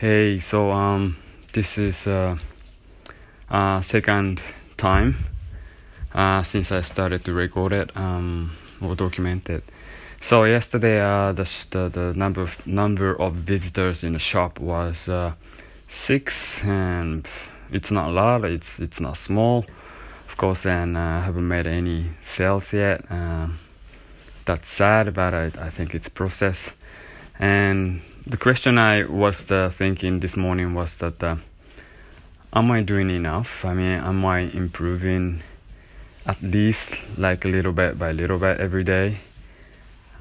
Hey, so um, this is uh, uh second time uh since I started to record it um or document it. So yesterday uh the the, the number of number of visitors in the shop was uh six and it's not a lot. It's it's not small, of course, and uh, I haven't made any sales yet. Um, that's sad, but I I think it's process and the question I was uh, thinking this morning was that uh, am I doing enough? I mean, am I improving at least like a little bit by little bit every day?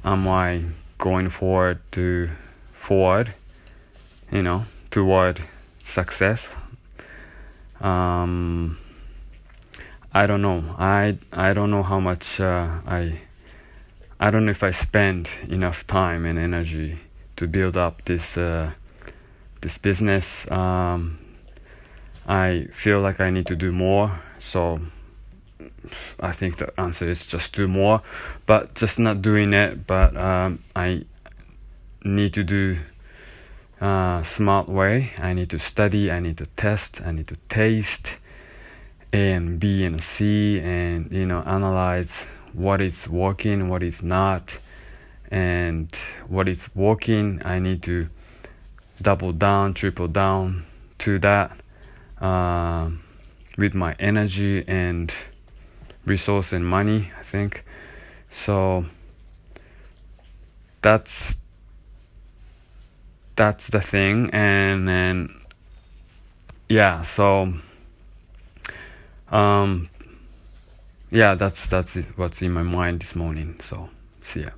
Am I going forward to forward, you know, toward success? Um, I don't know. I I don't know how much uh, I I don't know if I spend enough time and energy to build up this uh, this business. Um, I feel like I need to do more, so I think the answer is just do more, but just not doing it. But um, I need to do uh, smart way. I need to study. I need to test. I need to taste, A and B and C, and you know analyze what is working, what is not and what is working i need to double down triple down to that uh, with my energy and resource and money i think. So that's that's the thing. And then yeah so um yeah that's that's it, what's in my mind this morning. So see ya